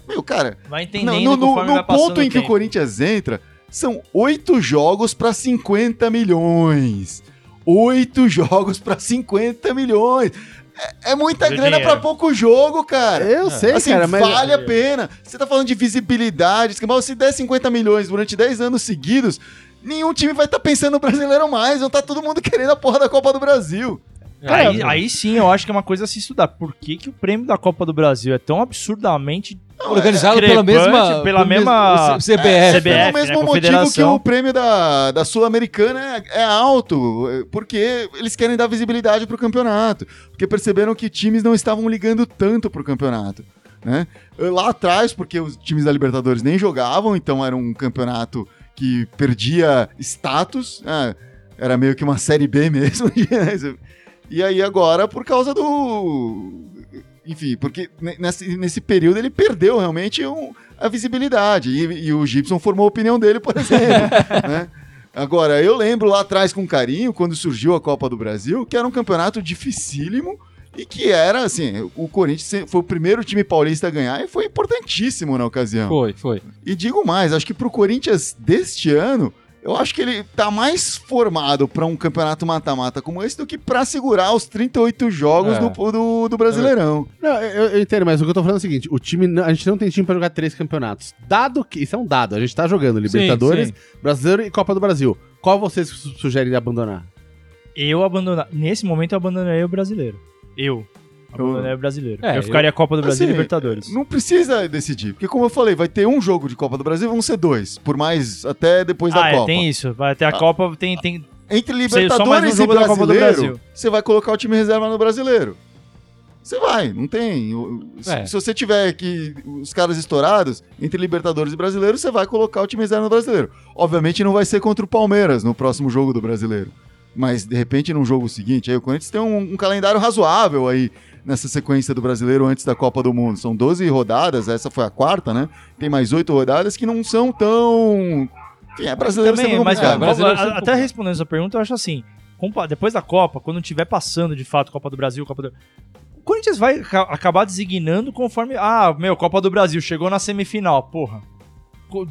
Meu, cara, Vai no, entendendo no- no- no ponto em que o tempo. Corinthians entra, são oito jogos pra 50 milhões. Oito jogos pra 50 milhões. É, é muita Muito grana pra pouco jogo, cara. Eu sei, Assim, cara, mas... vale a pena. Você tá falando de visibilidade, mas se der 50 milhões durante 10 anos seguidos, nenhum time vai estar pensando no brasileiro mais. Não tá todo mundo querendo a porra da Copa do Brasil. Aí, aí sim, eu acho que é uma coisa a se estudar. Por que, que o prêmio da Copa do Brasil é tão absurdamente Organizado pela discrepante, mesma. pela pelo mesmo- mesma- CBF. É, Pelo CBF, né, mesmo motivo que o prêmio da, da Sul-Americana é, é alto, é, porque eles querem dar visibilidade pro campeonato, porque perceberam que times não estavam ligando tanto pro campeonato. Né? Lá atrás, porque os times da Libertadores nem jogavam, então era um campeonato que perdia status, né? era meio que uma série B mesmo. e aí agora, por causa do. Enfim, porque ne- nesse, nesse período ele perdeu realmente um- a visibilidade. E, e o Gibson formou a opinião dele, por exemplo. né? Agora, eu lembro lá atrás com carinho, quando surgiu a Copa do Brasil, que era um campeonato dificílimo e que era, assim, o Corinthians foi o primeiro time paulista a ganhar e foi importantíssimo na ocasião. Foi, foi. E digo mais, acho que pro Corinthians deste ano, eu acho que ele tá mais formado pra um campeonato mata-mata como esse do que pra segurar os 38 jogos É. do, do, do Brasileirão. Não, eu, eu entendo, mas o que eu tô falando é o seguinte: o time, a gente não tem time pra jogar três campeonatos. Dado que. Isso é um dado, a gente tá jogando Libertadores, sim. Brasileiro e Copa do Brasil. Qual vocês su- sugerem de abandonar? Eu abandonar. Nesse momento eu abandonaria o brasileiro. Eu. Abandonaria o brasileiro. É, eu ficaria Copa do Brasil Assim, e Libertadores. Não precisa decidir, porque como eu falei, vai ter um jogo de Copa do Brasil, vão ser dois, por mais até depois da ah, é, Copa. tem isso. Vai ter a Copa, tem, tem. Entre mais um Libertadores e jogo da Copa do Brasileiro, Brasil. você vai colocar o time reserva no Brasileiro. Você vai, não tem. Se, É. se você tiver aqui os caras estourados entre Libertadores e Brasileiro, você vai colocar o time reserva no Brasileiro. Obviamente não vai ser contra o Palmeiras no próximo jogo do Brasileiro. Mas, de repente, num jogo seguinte, aí o Corinthians tem um, um calendário razoável aí nessa sequência do Brasileiro antes da Copa do Mundo. São 12 rodadas, essa foi a quarta, né? Tem mais oito rodadas que não são tão... Enfim, é brasileiro Também, mas. É, brasileiro a- até respondendo essa pergunta, eu acho assim: depois da Copa, quando estiver passando de fato Copa do Brasil, Copa do. O Corinthians vai ca- acabar designando conforme. Ah, meu, Copa do Brasil, chegou na semifinal, porra.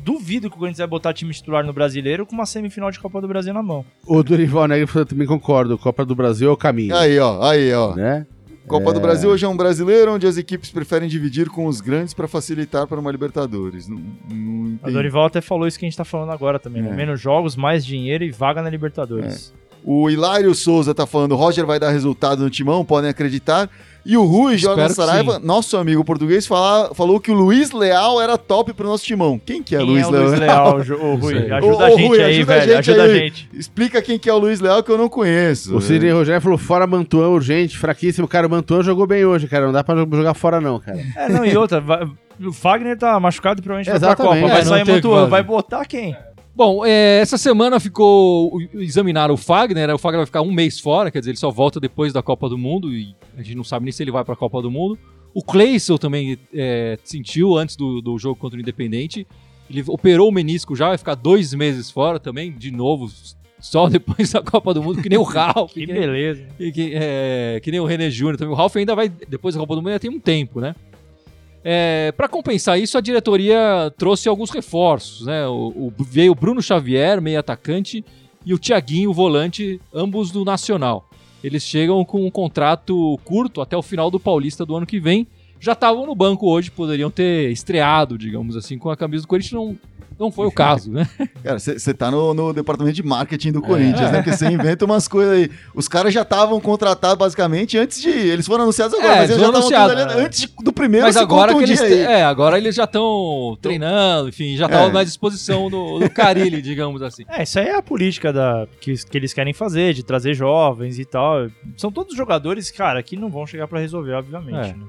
Duvido que o Corinthians vai botar time titular no brasileiro com uma semifinal de Copa do Brasil na mão. O Dorival eu também concordo. Copa do Brasil é o caminho. Aí, ó, aí, ó. Né? Copa do Brasil hoje é um brasileiro onde as equipes preferem dividir com os grandes para facilitar para uma Libertadores. Não, não A. Dorival até falou isso que a gente tá falando agora também. né? É. Menos jogos, mais dinheiro e vaga na Libertadores. O Hilário Souza tá falando, Roger vai dar resultado no timão, podem acreditar. E o Rui Jorge Saraiva, nosso amigo português, fala- falou que o Luiz Leal era top pro nosso timão. Quem que é Quem Luiz é o Leal? Luiz Leal, ô, Rui? Ajuda Ô, a gente Rui, aí, ajuda a velho. gente ajuda a aí. gente. Explica quem que é o Luiz Leal que eu não conheço. O Sidney Rogério falou, fora Mantuan, urgente, fraquíssimo. Cara, o Mantuan jogou bem hoje, cara. Não dá pra jogar fora não, cara. É, não, e outra, o Fagner tá machucado e provavelmente vai pra. Copa. Vai É, sair Mantuan, vai botar quem? Bom, é, essa semana ficou. Examinaram o Fagner, né? o Fagner vai ficar um mês fora, quer dizer, ele só volta depois da Copa do Mundo e a gente não sabe nem se ele vai pra Copa do Mundo. O Cleison também é, sentiu antes do, do jogo contra o Independente. Ele operou o menisco já, vai ficar dois meses fora também, de novo, só depois da Copa do Mundo, que nem o Ralf. Que que, beleza. e que, é, que nem o René Júnior também. O Ralf ainda vai, depois da Copa do Mundo, ainda tem um tempo, né? É, para compensar isso, a diretoria trouxe alguns reforços, né? O, o- veio o Bruno Xavier, meio atacante, e o Thiaguinho, volante, ambos do Nacional. Eles chegam com um contrato curto até o final do Paulista do ano que vem. Já estavam no banco hoje, poderiam ter estreado, digamos assim, com a camisa do Corinthians. Não, não foi o caso, né? Cara, você tá no, no departamento de marketing do Corinthians, né? Porque você inventa umas coisas aí. Os caras já estavam contratados basicamente antes de. Eles foram anunciados agora, É, mas eles já estavam antes do primeiro Mas agora que eles, é, agora eles já estão treinando, enfim, já estavam É. mais à disposição do, do Carilli, digamos assim. É, isso aí é a política da, que, que eles querem fazer, de trazer jovens e tal. São todos jogadores, cara, que não vão chegar pra resolver, obviamente. É. né?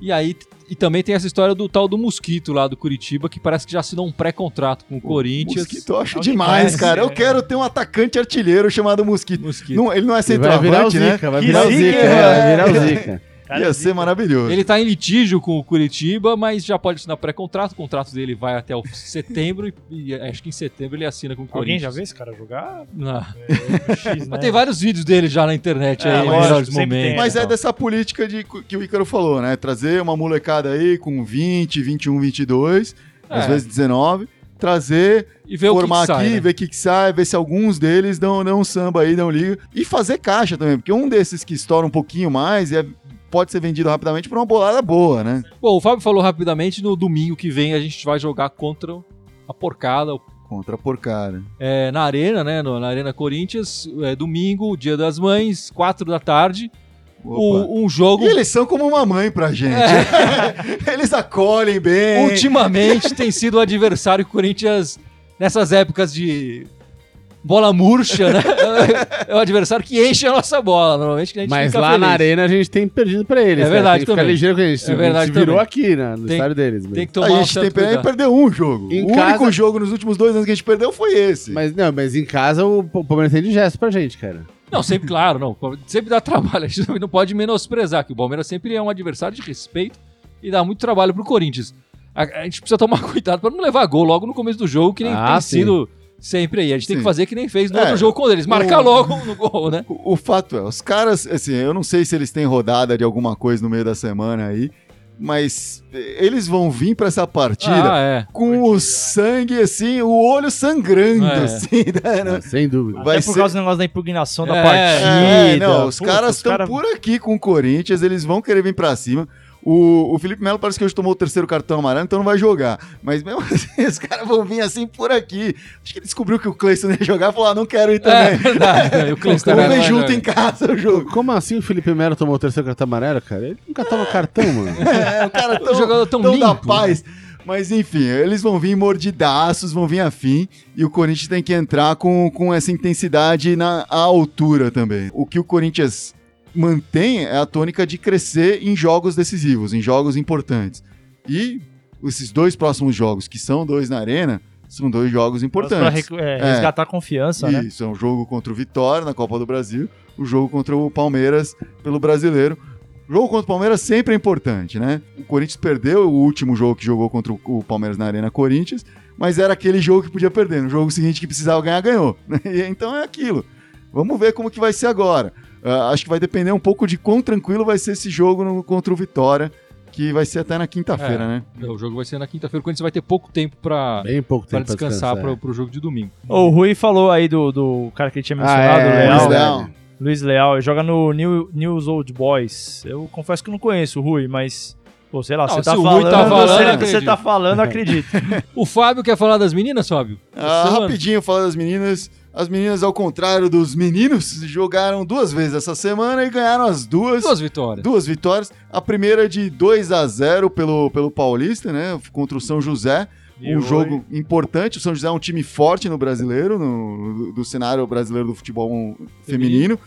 E aí, e também tem essa história do tal do Mosquito lá do Curitiba, que parece que já assinou um pré-contrato com o Corinthians. Mosquito eu acho Alguém demais, conhece, cara. Eu é. quero ter um atacante artilheiro chamado Mosquito. Mosquito. Não, ele não é Ele vai virar o centroavante, né? Zica, vai virar o zica, Zica, é. vai virar o Zica. Cara, Ia ser maravilhoso. Ele tá em litígio com o Curitiba, mas já pode assinar pré-contrato. O contrato dele vai até o setembro e, e acho que em setembro ele assina com o Alguém já Corinthians. vê esse cara jogar? Não. É, X, né? Mas tem vários vídeos dele já na internet É, aí, lógico, melhores sempre tem, momentos. Mas e é dessa política de, que o Ícaro falou, né? Trazer uma molecada aí com 20, 21, 22, às É. vezes 19, trazer, E ver o que formar que sai, aqui, né? ver o que, que sai, ver se alguns deles dão, dão um samba aí, dão liga. E fazer caixa também, porque um desses que estoura um pouquinho mais é, pode ser vendido rapidamente por uma bolada boa, né? Bom, o Fábio falou rapidamente, no domingo que vem a gente vai jogar contra a porcada, Contra a porcada. é, na Arena, né? no- na Arena Corinthians, é, domingo, dia das mães, quatro da tarde. o- um jogo. E eles são como uma mãe pra gente. eles acolhem bem. Ultimamente tem sido o adversário que o Corinthians, nessas épocas de bola murcha, né? É o adversário que enche a nossa bola. Normalmente que a gente Mas fica lá feliz. na arena a gente tem perdido pra eles. É cara. verdade Tem que também. ligeiro com a gente. É verdade a gente virou também. aqui né, no Tem- estádio deles. Tem que A tomar um gente tem certo pena de cuidado. perder um jogo. Em o casa- único jogo nos últimos dois anos que a gente perdeu foi esse. Mas não, mas em casa o Palmeiras tem de gesto pra gente, cara. Não, sempre, claro, não. Sempre dá trabalho. A gente também não pode menosprezar, que o Palmeiras sempre é um adversário de respeito e dá muito trabalho pro Corinthians. A, a gente precisa tomar cuidado pra não levar gol logo no começo do jogo, que nem Ah, tem sim. sido sempre aí. A gente tem que Sim. fazer que nem fez no É, outro jogo com eles. Marcar o- logo no gol, né? O, o fato é, os caras, assim, eu não sei se eles têm rodada de alguma coisa no meio da semana aí, mas eles vão vir pra essa partida Ah, é. com o sangue, assim, o olho sangrando, É. assim, né? Não- Sem dúvida. Vai Até por ser- causa do negócio da impugnação da É, partida. É, não, os Puta, caras estão cara- por aqui com o Corinthians, eles vão querer vir pra cima. O, o Felipe Melo parece que hoje tomou o terceiro cartão amarelo, então não vai jogar. Mas mesmo assim, os caras vão vir assim por aqui. Acho que ele descobriu que o Cleison ia jogar e falou: ah, não quero ir É também. verdade. né? E o Cleiton Vamos também vai junto jogar. em casa o jogo. Como assim o Felipe Melo tomou o terceiro cartão amarelo, cara? Ele nunca toma cartão, mano. É, o cara tão, jogador tão tão da limpo, paz. Mas enfim, eles vão vir mordidaços, vão vir afim, e o Corinthians tem que entrar com, com essa intensidade na altura também. O que o Corinthians mantém é a tônica de crescer em jogos decisivos, em jogos importantes. E esses dois próximos jogos, que são dois na arena, são dois jogos importantes. recu- é, resgatar a confiança, né? Isso, é um jogo contra o Vitória na Copa do Brasil, o jogo contra o Palmeiras pelo Brasileiro. O jogo contra o Palmeiras sempre é importante, né? O Corinthians perdeu o último jogo que jogou contra o- Palmeiras na Arena Corinthians, mas era aquele jogo que podia perder. No jogo seguinte que precisava ganhar, ganhou. Então é aquilo. Vamos ver como que vai ser agora. Ah, acho que vai depender um pouco de quão tranquilo vai ser esse jogo no- contra o Vitória, que vai ser até na quinta-feira, É. né? O jogo vai ser na quinta-feira. O Corinthians vai ter pouco tempo pra descansar descansar. pro, pro jogo de domingo. O Rui falou aí do, do cara que ele tinha Ah, mencionado, é, o Leal. Luiz né? Leal. Luiz Leal, ele joga no New, News Old Boys. Eu confesso que não conheço o Rui, mas. Pô, sei lá, Não, você se tá o falando. Tá falando, você, acredito. você tá falando, acredito. O Fábio quer falar das meninas, Fábio? Ah, Semana. rapidinho falar das meninas. As meninas, ao contrário dos meninos, jogaram duas vezes essa semana e ganharam as duas. Duas vitórias. Duas vitórias. A primeira de 2 a 0 pelo, pelo Paulista, né? Contra o São José. E um oi. jogo importante. O São José é um time forte no brasileiro, no, do, cenário brasileiro do futebol feminino.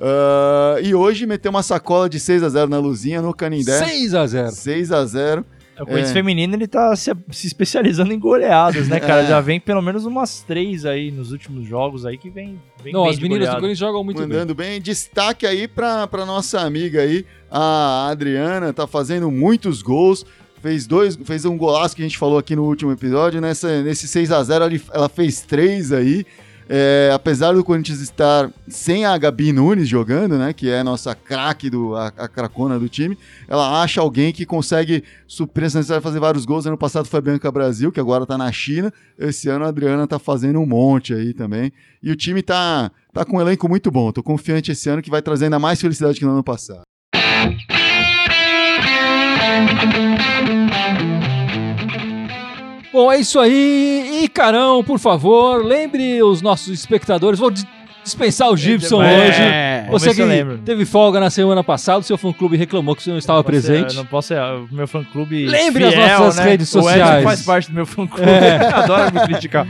Ah, e hoje meteu uma sacola de 6 a 0 na Luzinha, no Canindé. 6 a 0 6 a 0 O Corinthians É. feminino, ele tá se, se especializando em goleadas, né, cara? É. Já vem pelo menos umas três aí nos últimos jogos aí que vem, vem Não, bem as de meninas do goleada. Corinthians jogam muito bem. mandando bem. Destaque aí pra, pra nossa amiga aí, a Adriana, tá fazendo muitos gols. Fez dois, fez um golaço que a gente falou aqui no último episódio. Nessa, nesse 6 a 0 ela, ela fez três aí. É, apesar do Corinthians estar sem a Gabi Nunes jogando, né? Que é a nossa craque, do, a, a cracona do time, ela acha alguém que consegue suprir essa necessidade de fazer vários gols. Ano passado foi a Bianca Brasil, que agora tá na China. Esse ano a Adriana tá fazendo um monte aí também. E o time tá, tá com um elenco muito bom. Tô confiante esse ano que vai trazer ainda mais felicidade que no ano passado. Bom, é isso aí. E Carão, por favor, lembre os nossos espectadores. Vou dis- dispensar o Gibson É, hoje. vamos Você que teve folga na semana passada, o seu fã-clube reclamou que você não estava Não posso ser- presente. não posso ser. O meu fã-clube. Lembre as fiel, nossas né? redes O Edson sociais. faz parte do meu fã-clube. Adora me criticar.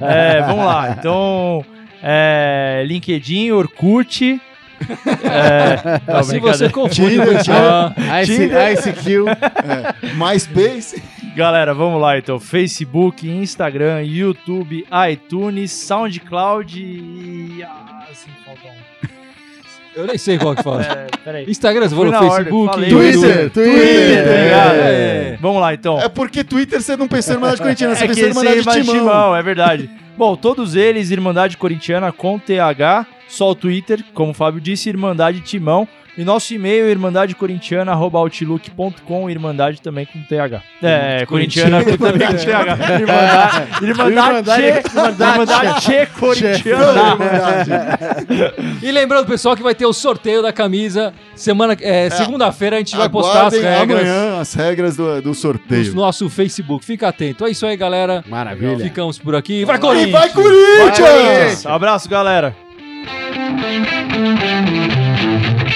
É, vamos lá. Então, é, LinkedIn, Orkut. É, não, Se você confunde Tinder, ah, ICQ. MySpace. Galera, vamos lá então. Facebook, Instagram, YouTube, iTunes, SoundCloud e. Ah, assim, falta um. eu nem sei qual que fala. É, peraí. Instagram, você falou na ordem, Facebook, falei. YouTube. Twitter, Twitter, Twitter. tá ligado? É. Vamos lá então. É porque Twitter você não pensou em Irmandade Corintiana, você É em Irmandade Timão. Timão, é verdade. Bom, todos eles, Irmandade Corintiana com TH, só o Twitter, como o Fábio disse, Irmandade Timão. E nosso e-mail, irmandadecorintiana.outlook.com, Irmandade também com TH. É, corintiana com- também com TH. Irmandade, Irmandade, Irmandade, Tchê Corintiana. E lembrando, pessoal, que vai ter o sorteio da camisa. Semana, é, Segunda-feira a gente vai postar as regras amanhã as regras do, do no sorteio. nosso Facebook. Fica atento. É isso aí, galera. Maravilha. Ficamos por aqui. Vai, E Corinthians! vai Corinthians! Abraço, galera. Thank you.